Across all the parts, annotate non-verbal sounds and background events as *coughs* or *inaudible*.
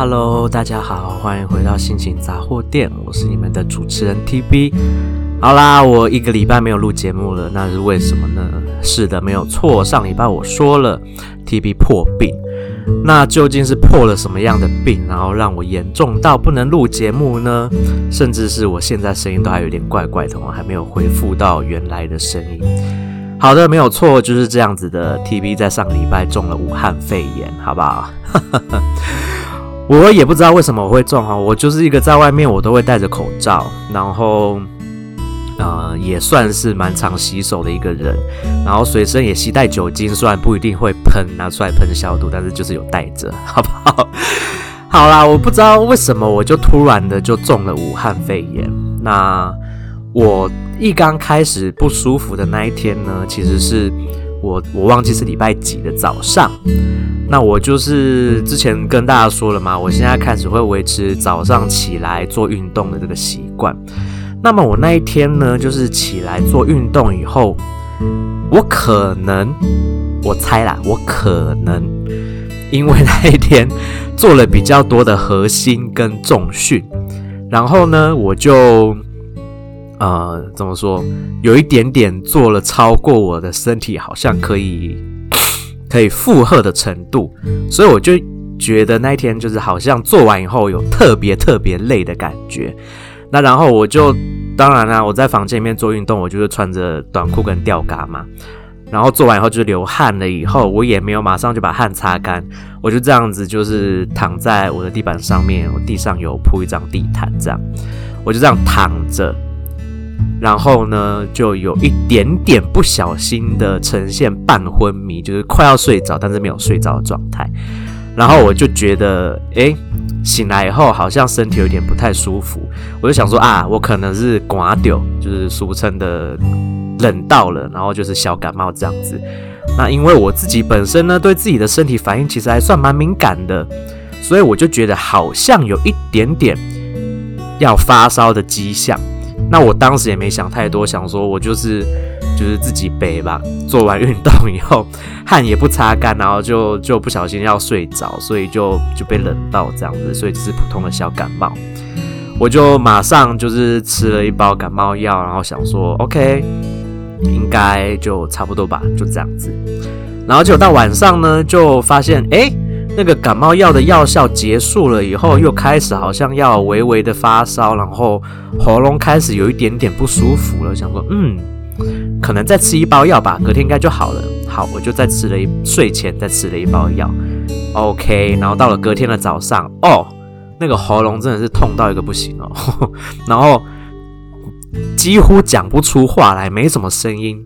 Hello，大家好，欢迎回到心情杂货店，我是你们的主持人 TB。好啦，我一个礼拜没有录节目了，那是为什么呢？是的，没有错，上礼拜我说了 TB 破病，那究竟是破了什么样的病，然后让我严重到不能录节目呢？甚至是我现在声音都还有点怪怪的，我还没有恢复到原来的声音。好的，没有错，就是这样子的。TB 在上礼拜中了武汉肺炎，好不好？*laughs* 我也不知道为什么我会中哈，我就是一个在外面我都会戴着口罩，然后呃也算是蛮常洗手的一个人，然后随身也携带酒精，虽然不一定会喷拿出来喷消毒，但是就是有带着，好不好？好啦，我不知道为什么我就突然的就中了武汉肺炎。那我一刚开始不舒服的那一天呢，其实是我我忘记是礼拜几的早上。那我就是之前跟大家说了嘛，我现在开始会维持早上起来做运动的这个习惯。那么我那一天呢，就是起来做运动以后，我可能，我猜啦，我可能因为那一天做了比较多的核心跟重训，然后呢，我就呃怎么说，有一点点做了超过我的身体好像可以。可以负荷的程度，所以我就觉得那一天就是好像做完以后有特别特别累的感觉。那然后我就当然啦、我在房间里面做运动，我就是穿着短裤跟吊嘎嘛。然后做完以后就流汗了，以后我也没有马上就把汗擦干，我就这样子就是躺在我的地板上面，我地上有铺一张地毯，这样我就这样躺着。然后呢，就有一点点不小心的呈现半昏迷，就是快要睡着，但是没有睡着的状态。然后我就觉得，诶，醒来以后好像身体有点不太舒服。我就想说啊，我可能是刮掉，就是俗称的冷到了，然后就是小感冒这样子。那因为我自己本身呢，对自己的身体反应其实还算蛮敏感的，所以我就觉得好像有一点点要发烧的迹象。那我当时也没想太多，想说我就是就是自己背吧。做完运动以后，汗也不擦干，然后就就不小心要睡着，所以就就被冷到这样子，所以只是普通的小感冒。我就马上就是吃了一包感冒药，然后想说 OK，应该就差不多吧，就这样子。然后就到晚上呢，就发现哎。那个感冒药的药效结束了以后，又开始好像要微微的发烧，然后喉咙开始有一点点不舒服了。想说，嗯，可能再吃一包药吧，隔天应该就好了。好，我就再吃了一，睡前再吃了一包药。OK，然后到了隔天的早上，哦，那个喉咙真的是痛到一个不行哦，*laughs* 然后几乎讲不出话来，没什么声音。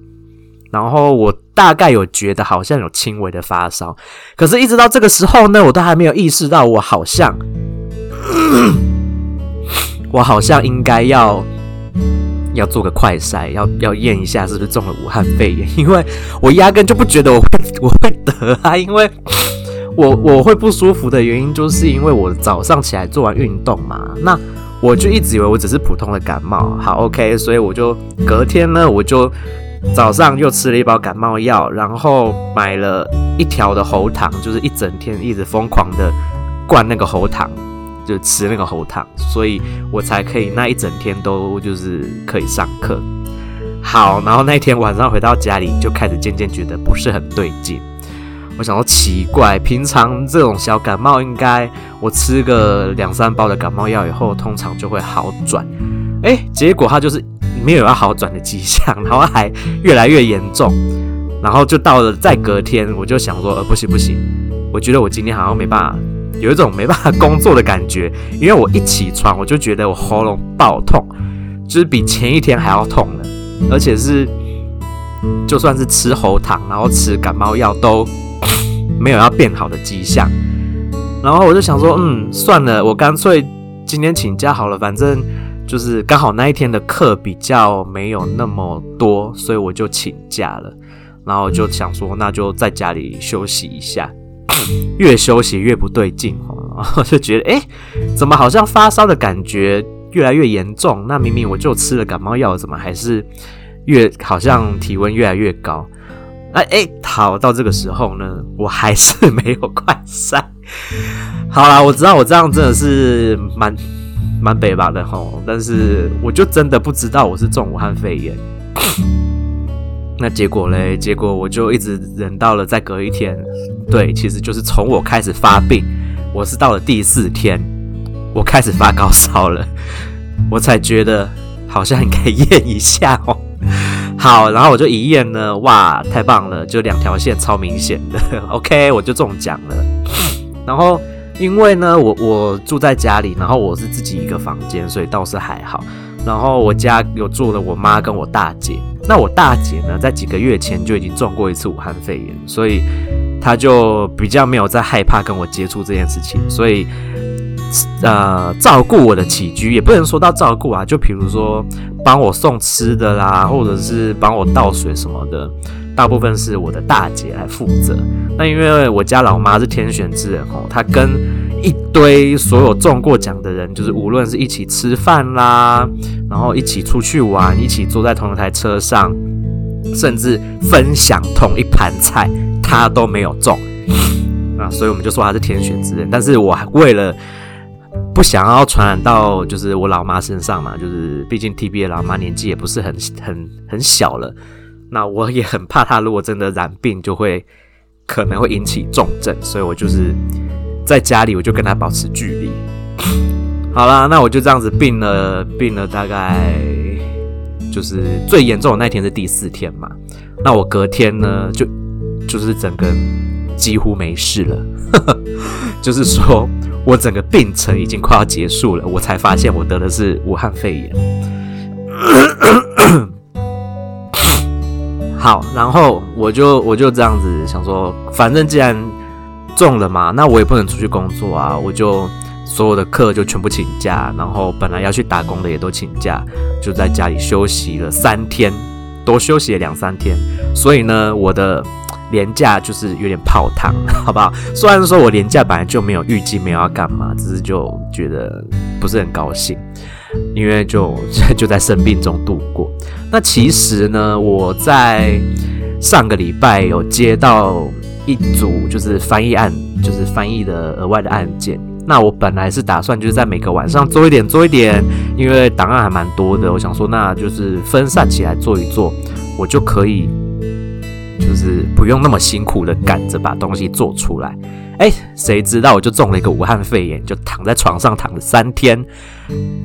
然后我大概有觉得好像有轻微的发烧，可是，一直到这个时候呢，我都还没有意识到我好像，*coughs* 我好像应该要要做个快筛，要要验一下是不是中了武汉肺炎，因为我压根就不觉得我会 *laughs* 我会得啊，因为 *coughs* 我我会不舒服的原因，就是因为我早上起来做完运动嘛，那我就一直以为我只是普通的感冒，好 OK，所以我就隔天呢，我就。早上又吃了一包感冒药，然后买了一条的喉糖，就是一整天一直疯狂的灌那个喉糖，就吃那个喉糖，所以我才可以那一整天都就是可以上课。好，然后那天晚上回到家里就开始渐渐觉得不是很对劲。我想说奇怪，平常这种小感冒应该我吃个两三包的感冒药以后，通常就会好转。诶，结果它就是。没有要好转的迹象，然后还越来越严重，然后就到了再隔天，我就想说，呃，不行不行，我觉得我今天好像没办法，有一种没办法工作的感觉，因为我一起床我就觉得我喉咙爆痛，就是比前一天还要痛了，而且是就算是吃喉糖，然后吃感冒药都没有要变好的迹象，然后我就想说，嗯，算了，我干脆今天请假好了，反正。就是刚好那一天的课比较没有那么多，所以我就请假了。然后就想说，那就在家里休息一下。*coughs* 越休息越不对劲，然后就觉得，哎，怎么好像发烧的感觉越来越严重？那明明我就吃了感冒药，怎么还是越好像体温越来越高？哎哎，好，到这个时候呢，我还是没有快晒。好啦，我知道我这样真的是蛮蛮北吧的吼，但是我就真的不知道我是中武汉肺炎。*laughs* 那结果嘞？结果我就一直忍到了再隔一天，对，其实就是从我开始发病，我是到了第四天，我开始发高烧了，*laughs* 我才觉得好像应该验一下哦。好，然后我就一验呢，哇，太棒了，就两条线超明显的，*laughs* OK，我就中奖了，然后。因为呢，我我住在家里，然后我是自己一个房间，所以倒是还好。然后我家有住了我妈跟我大姐。那我大姐呢，在几个月前就已经中过一次武汉肺炎，所以她就比较没有再害怕跟我接触这件事情。所以，呃，照顾我的起居也不能说到照顾啊，就比如说帮我送吃的啦，或者是帮我倒水什么的。大部分是我的大姐来负责。那因为我家老妈是天选之人哦，她跟一堆所有中过奖的人，就是无论是一起吃饭啦，然后一起出去玩，一起坐在同一台车上，甚至分享同一盘菜，她都没有中啊。所以我们就说她是天选之人。但是我为了不想要传染到就是我老妈身上嘛，就是毕竟 TB 的老妈年纪也不是很很很小了。那我也很怕他，如果真的染病，就会可能会引起重症，所以我就是在家里，我就跟他保持距离。*laughs* 好啦，那我就这样子病了，病了大概就是最严重的那天是第四天嘛。那我隔天呢，就就是整个几乎没事了，*laughs* 就是说我整个病程已经快要结束了，我才发现我得的是武汉肺炎。好，然后我就我就这样子想说，反正既然中了嘛，那我也不能出去工作啊，我就所有的课就全部请假，然后本来要去打工的也都请假，就在家里休息了三天，多休息了两三天。所以呢，我的年假就是有点泡汤，好不好？虽然说我年假本来就没有预计没有要干嘛，只是就觉得不是很高兴。因为就就在生病中度过。那其实呢，我在上个礼拜有接到一组就是翻译案，就是翻译的额外的案件。那我本来是打算就是在每个晚上做一点做一点，因为档案还蛮多的。我想说，那就是分散起来做一做，我就可以就是不用那么辛苦的赶着把东西做出来。哎，谁知道我就中了一个武汉肺炎，就躺在床上躺了三天。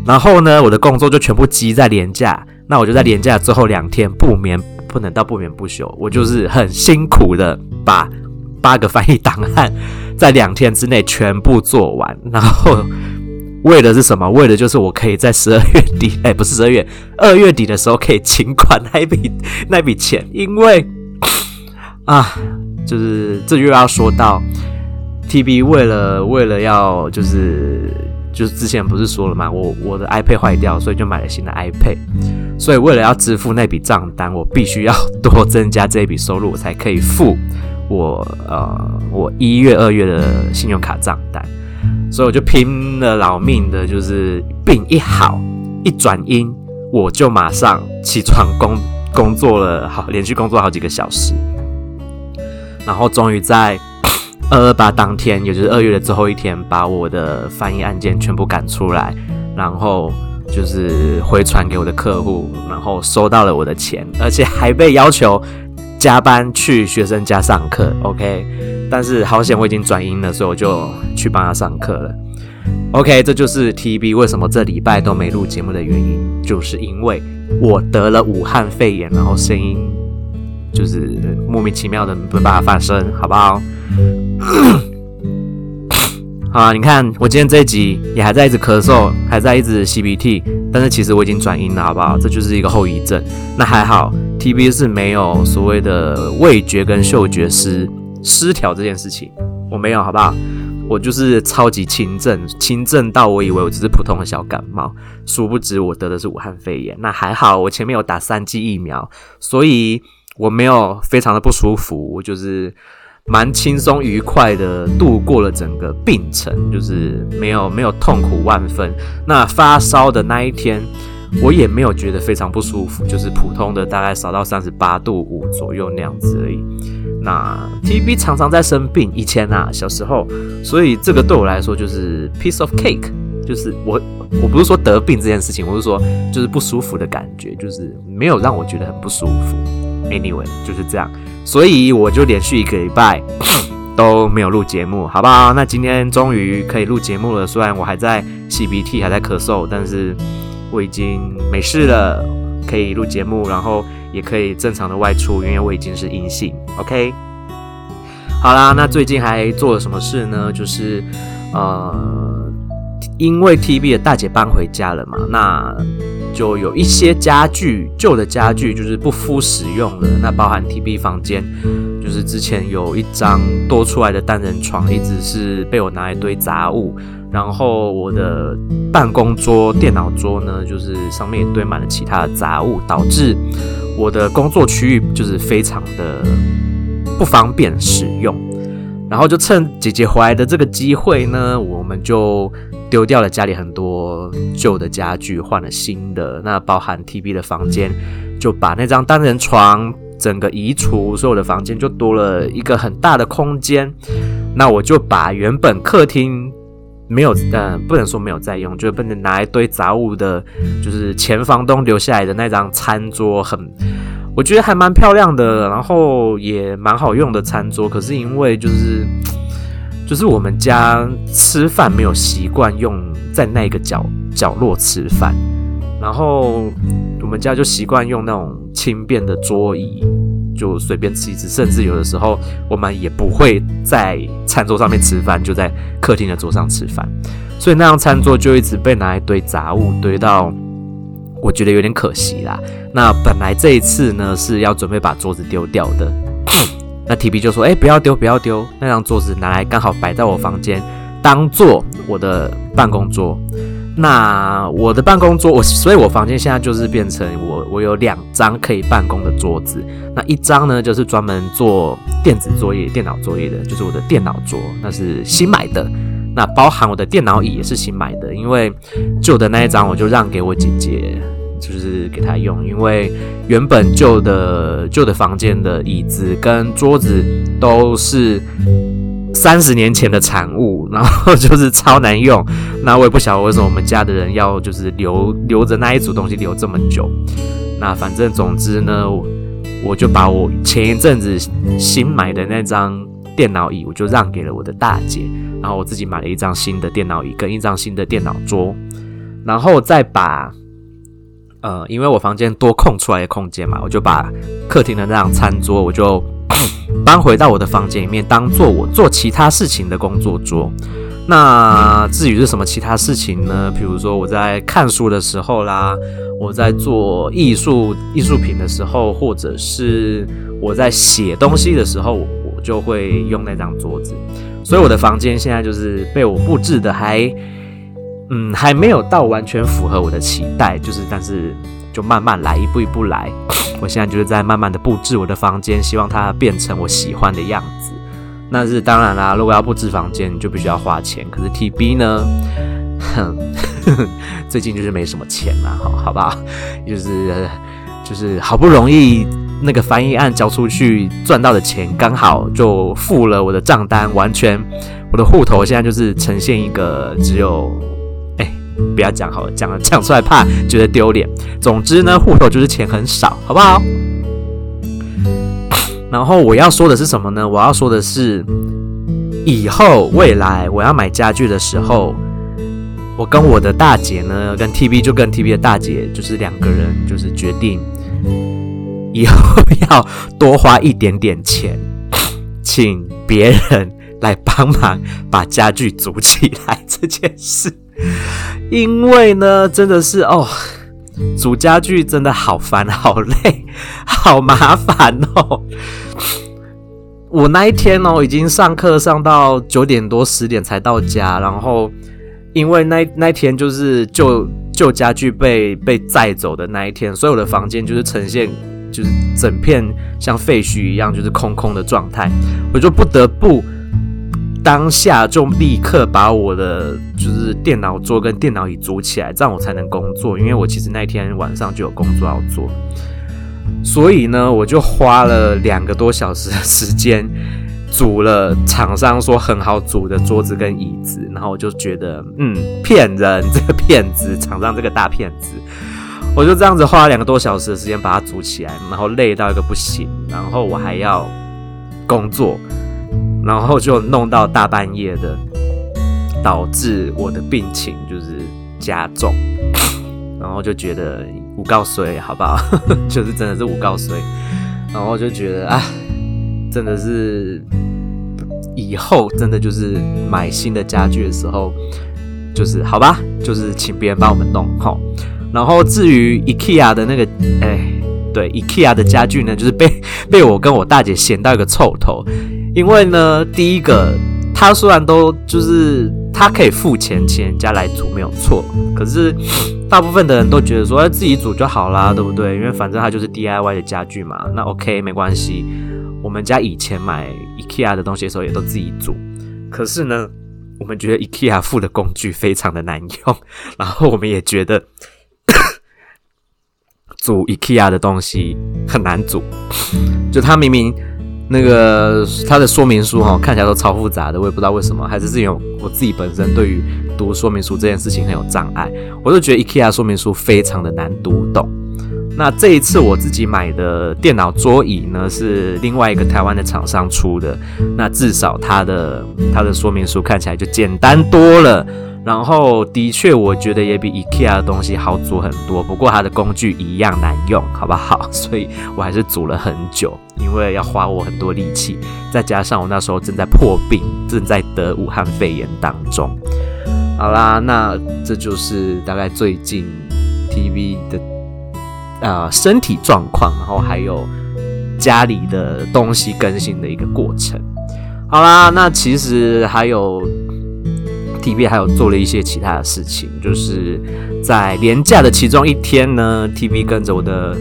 然后呢，我的工作就全部积在连假。那我就在连假最后两天不眠，不能到不眠不休，我就是很辛苦的把 *laughs* 八个翻译档案在两天之内全部做完。然后为的是什么？为的就是我可以在十二月底，哎，不是十二月，二月底的时候可以请款那笔那笔钱。因为啊，就是这又要说到。TB 为了为了要就是就是之前不是说了嘛，我我的 iPad 坏掉，所以就买了新的 iPad。所以为了要支付那笔账单，我必须要多增加这一笔收入，我才可以付我呃我一月二月的信用卡账单。所以我就拼了老命的，就是病一好一转阴，我就马上起床工工作了好连续工作好几个小时，然后终于在。二二八当天，也就是二月的最后一天，把我的翻译案件全部赶出来，然后就是回传给我的客户，然后收到了我的钱，而且还被要求加班去学生家上课。*laughs* OK，但是好险我已经转阴了，所以我就去帮他上课了。OK，这就是 TB 为什么这礼拜都没录节目的原因，就是因为我得了武汉肺炎，然后声音就是莫名其妙的没办法发声，好不好？*coughs* 好啊，你看我今天这一集也还在一直咳嗽，还在一直吸鼻涕，但是其实我已经转阴了，好不好？这就是一个后遗症。那还好，TB 是没有所谓的味觉跟嗅觉失失调这件事情，我没有，好不好？我就是超级轻症，轻症到我以为我只是普通的小感冒，殊不知我得的是武汉肺炎。那还好，我前面有打三剂疫苗，所以我没有非常的不舒服，我就是。蛮轻松愉快的度过了整个病程，就是没有没有痛苦万分。那发烧的那一天，我也没有觉得非常不舒服，就是普通的大概烧到三十八度五左右那样子而已。那 TB 常常在生病，以前啊小时候，所以这个对我来说就是 piece of cake，就是我我不是说得病这件事情，我是说就是不舒服的感觉，就是没有让我觉得很不舒服。Anyway，就是这样，所以我就连续一个礼拜 *coughs* 都没有录节目，好不好？那今天终于可以录节目了，虽然我还在擤鼻涕，还在咳嗽，但是我已经没事了，可以录节目，然后。也可以正常的外出，因为我已经是阴性。OK，好啦，那最近还做了什么事呢？就是呃，因为 TB 的大姐搬回家了嘛，那就有一些家具，旧的家具就是不敷使用了。那包含 TB 房间，就是之前有一张多出来的单人床，一直是被我拿来堆杂物。然后我的办公桌、电脑桌呢，就是上面也堆满了其他的杂物，导致。我的工作区域就是非常的不方便使用，然后就趁姐姐回来的这个机会呢，我们就丢掉了家里很多旧的家具，换了新的。那包含 TB 的房间，就把那张单人床整个移除，所有的房间就多了一个很大的空间。那我就把原本客厅。没有，呃，不能说没有在用，就是不能拿一堆杂物的，就是前房东留下来的那张餐桌，很，我觉得还蛮漂亮的，然后也蛮好用的餐桌。可是因为就是，就是我们家吃饭没有习惯用在那个角角落吃饭，然后我们家就习惯用那种轻便的桌椅。就随便吃一吃，甚至有的时候我们也不会在餐桌上面吃饭，就在客厅的桌上吃饭，所以那张餐桌就一直被拿来堆杂物，堆到我觉得有点可惜啦。那本来这一次呢是要准备把桌子丢掉的，那 TB 就说：“哎，不要丢，不要丢，那张桌子拿来刚好摆在我房间，当做我的办公桌。”那我的办公桌，我所以，我房间现在就是变成我，我有两张可以办公的桌子。那一张呢，就是专门做电子作业、电脑作业的，就是我的电脑桌，那是新买的。那包含我的电脑椅也是新买的，因为旧的那一张我就让给我姐姐，就是给他用，因为原本旧的旧的房间的椅子跟桌子都是。三十年前的产物，然后就是超难用。那我也不晓得为什么我们家的人要就是留留着那一组东西留这么久。那反正总之呢，我就把我前一阵子新买的那张电脑椅，我就让给了我的大姐。然后我自己买了一张新的电脑椅跟一张新的电脑桌，然后再把呃，因为我房间多空出来的空间嘛，我就把客厅的那张餐桌，我就。*coughs* 搬回到我的房间里面，当做我做其他事情的工作桌。那至于是什么其他事情呢？比如说我在看书的时候啦，我在做艺术艺术品的时候，或者是我在写东西的时候，我就会用那张桌子。所以我的房间现在就是被我布置的还，嗯，还没有到完全符合我的期待，就是但是。就慢慢来，一步一步来。我现在就是在慢慢的布置我的房间，希望它变成我喜欢的样子。那是当然啦，如果要布置房间，就必须要花钱。可是 TB 呢，哼，*laughs* 最近就是没什么钱啦，好好不好？就是就是好不容易那个翻译案交出去赚到的钱，刚好就付了我的账单，完全我的户头现在就是呈现一个只有。不要讲好了，讲了讲出来怕觉得丢脸。总之呢，户头就是钱很少，好不好？*laughs* 然后我要说的是什么呢？我要说的是，以后未来我要买家具的时候，我跟我的大姐呢，跟 TB 就跟 TB 的大姐，就是两个人就是决定，以后要多花一点点钱，请别人来帮忙把家具组起来这件事。*laughs* 因为呢，真的是哦，组家具真的好烦、*laughs* 好累、好麻烦哦。我那一天哦，已经上课上到九点多、十点才到家，然后因为那那天就是旧旧家具被被载走的那一天，所以我的房间就是呈现就是整片像废墟一样，就是空空的状态，我就不得不。当下就立刻把我的就是电脑桌跟电脑椅组起来，这样我才能工作。因为我其实那天晚上就有工作要做。所以呢，我就花了两个多小时的时间组了厂商说很好组的桌子跟椅子，然后我就觉得，嗯，骗人，这个骗子，厂商这个大骗子，我就这样子花了两个多小时的时间把它组起来，然后累到一个不行，然后我还要工作，然后就弄到大半夜的，导致我的病情就是加重，*coughs* 然后就觉得。五告衰，好不好？*laughs* 就是真的是五告衰，然后就觉得啊，真的是以后真的就是买新的家具的时候，就是好吧，就是请别人帮我们弄好。然后至于 IKEA 的那个，哎，对，IKEA 的家具呢，就是被被我跟我大姐嫌到一个臭头，因为呢，第一个，他虽然都就是。他可以付钱请人家来组没有错，可是 *sniffs* 大部分的人都觉得说，哎，自己组就好啦，对不对？因为反正他就是 DIY 的家具嘛，那 OK 没关系。我们家以前买 IKEA 的东西的时候也都自己组，可是呢，我们觉得 IKEA 附的工具非常的难用，*laughs* 然后我们也觉得 *coughs* 组 IKEA 的东西很难组，就他明明。那个它的说明书哈，看起来都超复杂的，我也不知道为什么，还是是因为我自己本身对于读说明书这件事情很有障碍，我就觉得 IKEA 说明书非常的难读懂。那这一次我自己买的电脑桌椅呢，是另外一个台湾的厂商出的，那至少它的它的说明书看起来就简单多了。然后的确，我觉得也比 IKEA 的东西好组很多。不过它的工具一样难用，好不好？*laughs* 所以我还是组了很久，因为要花我很多力气，再加上我那时候正在破病，正在得武汉肺炎当中。好啦，那这就是大概最近 TV 的呃身体状况，然后还有家里的东西更新的一个过程。好啦，那其实还有。TV 还有做了一些其他的事情，就是在连假的其中一天呢，TV 跟着我的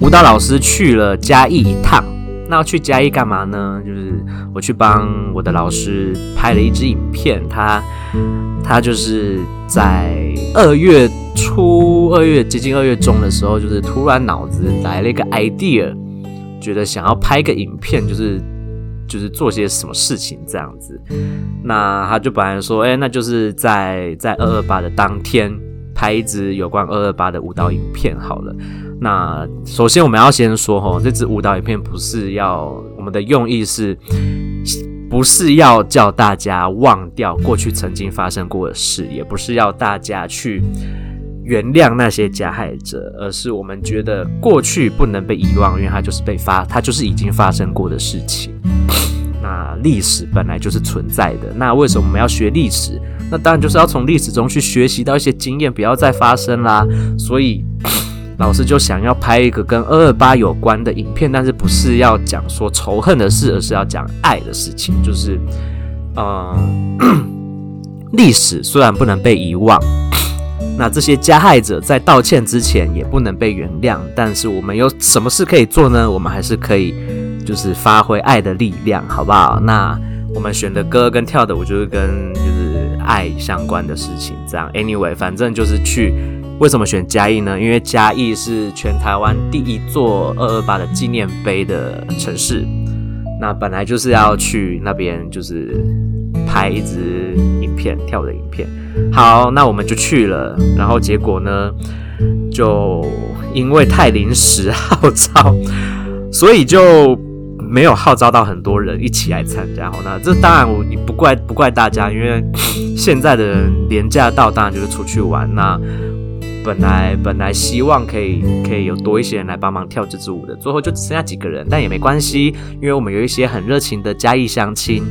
舞蹈老师去了嘉义一趟。那去嘉义干嘛呢？就是我去帮我的老师拍了一支影片。他他就是在二月初、二月接近二月中的时候，就是突然脑子来了一个 idea，觉得想要拍个影片，就是。就是做些什么事情这样子，那他就本来说，哎，那就是在在二二八的当天拍一支有关二二八的舞蹈影片好了。那首先我们要先说齁，这支舞蹈影片不是要我们的用意是，不是要叫大家忘掉过去曾经发生过的事，也不是要大家去。原谅那些加害者，而是我们觉得过去不能被遗忘，因为它就是被发，它就是已经发生过的事情。*coughs* 那历史本来就是存在的，那为什么我们要学历史？那当然就是要从历史中去学习到一些经验，不要再发生啦。所以 *coughs* 老师就想要拍一个跟二二八有关的影片，但是不是要讲说仇恨的事，而是要讲爱的事情。就是，嗯，*coughs* 历史虽然不能被遗忘。那这些加害者在道歉之前也不能被原谅，但是我们有什么事可以做呢？我们还是可以，就是发挥爱的力量，好不好？那我们选的歌跟跳的舞就是跟就是爱相关的事情，这样。Anyway，反正就是去。为什么选嘉义呢？因为嘉义是全台湾第一座二二八的纪念碑的城市。那本来就是要去那边，就是拍一支影片，跳舞的影片。好，那我们就去了，然后结果呢，就因为太临时号召，所以就没有号召到很多人一起来参加。好，那这当然我不怪不怪大家，因为现在的人廉价到，当然就是出去玩。那本来本来希望可以可以有多一些人来帮忙跳这支舞的，最后就只剩下几个人，但也没关系，因为我们有一些很热情的嘉义相亲，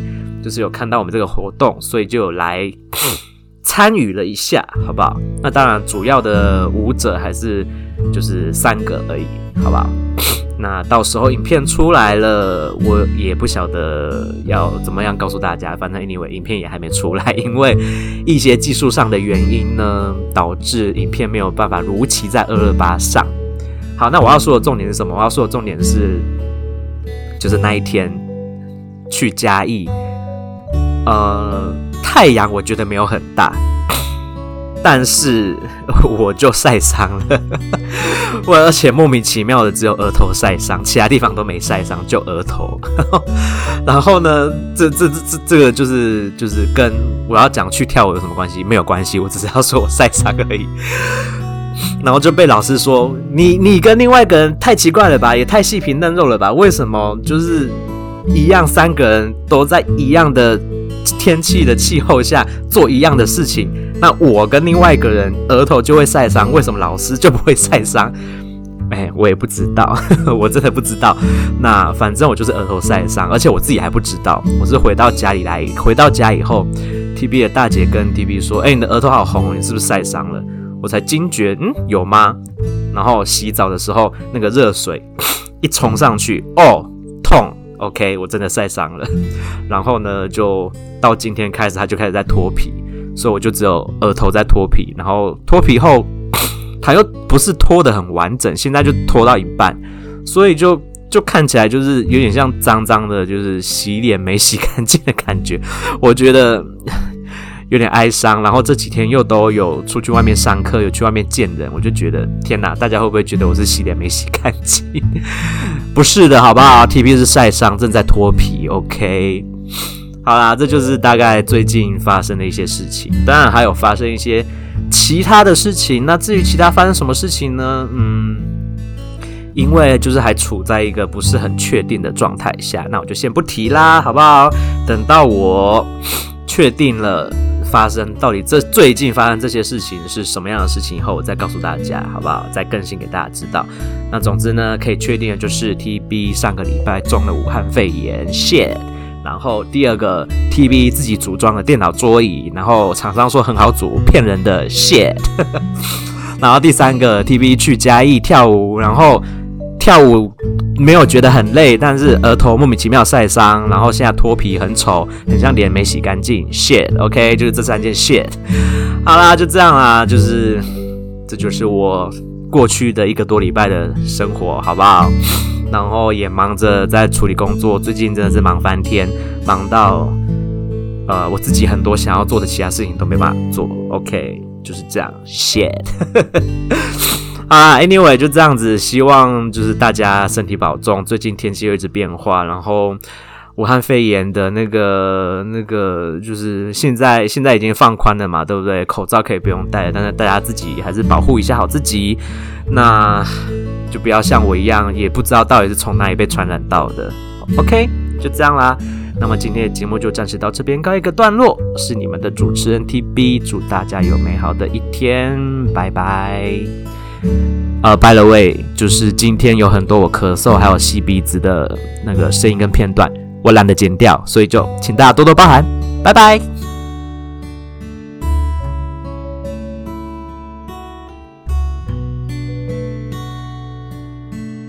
就是有看到我们这个活动，所以就有来。*sniffs* 参与了一下，好不好？那当然，主要的舞者还是就是三个而已，好不好？*sniffs* 那到时候影片出来了，我也不晓得要怎么样告诉大家。反正 anyway，影片也还没出来，*laughs* 因为一些技术上的原因呢，导致影片没有办法如期在二二八上。好，那我要说的重点是什么？我要说的重点是，就是那一天去嘉义，呃。太阳我觉得没有很大，但是 *laughs* 我就晒伤了，*laughs* 我而且莫名其妙的只有额头晒伤，其他地方都没晒伤，就额头。*laughs* 然后呢，这这这这这个就是就是跟我要讲去跳舞有什么关系？没有关系，我只是要说我晒伤而已。然后就被老师说，你你跟另外一个人太奇怪了吧，也太细皮嫩肉了吧？为什么就是一样三个人都在一样的天气的气候下做一样的事情？那我跟另外一个人额头就会晒伤，为什么老师就不会晒伤？*laughs* 哎，我也不知道，呵呵，我真的不知道。那反正我就是额头晒伤，而且我自己还不知道。我是回到家里来，回到家以后，TB 的大姐跟 TB 说：“哎，你的额头好红，你是不是晒伤了？”我才惊觉，嗯，有吗？然后洗澡的时候，那个热水 *sniffs* 一冲上去，哦，OK，我真的晒伤了。*laughs* 然后呢，就到今天开始，它就开始在脱皮。所以我就只有额头在脱皮，然后脱皮后，*sniffs* 它又不是脱得很完整，现在就脱到一半，所以就就看起来就是有点像脏脏的，就是洗脸没洗干净的感觉，我觉得 *laughs* 有点哀伤。然后这几天又都有出去外面上课，有去外面见人，我就觉得天哪，大家会不会觉得我是洗脸没洗干净？不是的，好不好？TB 是晒伤，正在脱皮，OK。好啦，这就是大概最近发生的一些事情。当然还有发生一些其他的事情。那至于其他发生什么事情呢？嗯，因为就是还处在一个不是很确定的状态下，那我就先不提啦，好不好？等到我确定了发生到底这最近发生这些事情是什么样的事情以后，我再告诉大家，好不好？再更新给大家知道。那总之呢，可以确定的就是 TB 上个礼拜中了武汉肺炎，shit。然后第二个 TB 自己组装了电脑桌椅，然后厂商说很好组，骗人的 shit。*laughs* 然后第三个 TB 去嘉义跳舞，然后跳舞没有觉得很累，但是额头莫名其妙晒伤，然后现在脱皮很丑，很像脸没洗干净，shit。OK，就是这三件 shit。好啦，就这样啦，就是这就是我过去的一个多礼拜的生活，好不好？然后也忙着在处理工作，最近真的是忙翻天，忙到呃我自己很多想要做的其他事情都没办法做。OK，就是这样，shit。啊，Anyway，就这样子，希望就是大家身体保重。最近天气又一直变化，然后武汉肺炎的那个那个就是现在现在已经放宽了嘛，对不对？口罩可以不用戴，但是大家自己还是保护一下好自己。那。就不要像我一样，也不知道到底是从哪里被传染到的。OK，就这样啦。那么今天的节目就暂时到这边告一个段落。是你们的主持人 TB，祝大家有美好的一天，拜拜。呃，by the way，就是今天有很多我咳嗽还有吸鼻子的那个声音跟片段，我懒得剪掉，所以就请大家多多包涵。拜拜。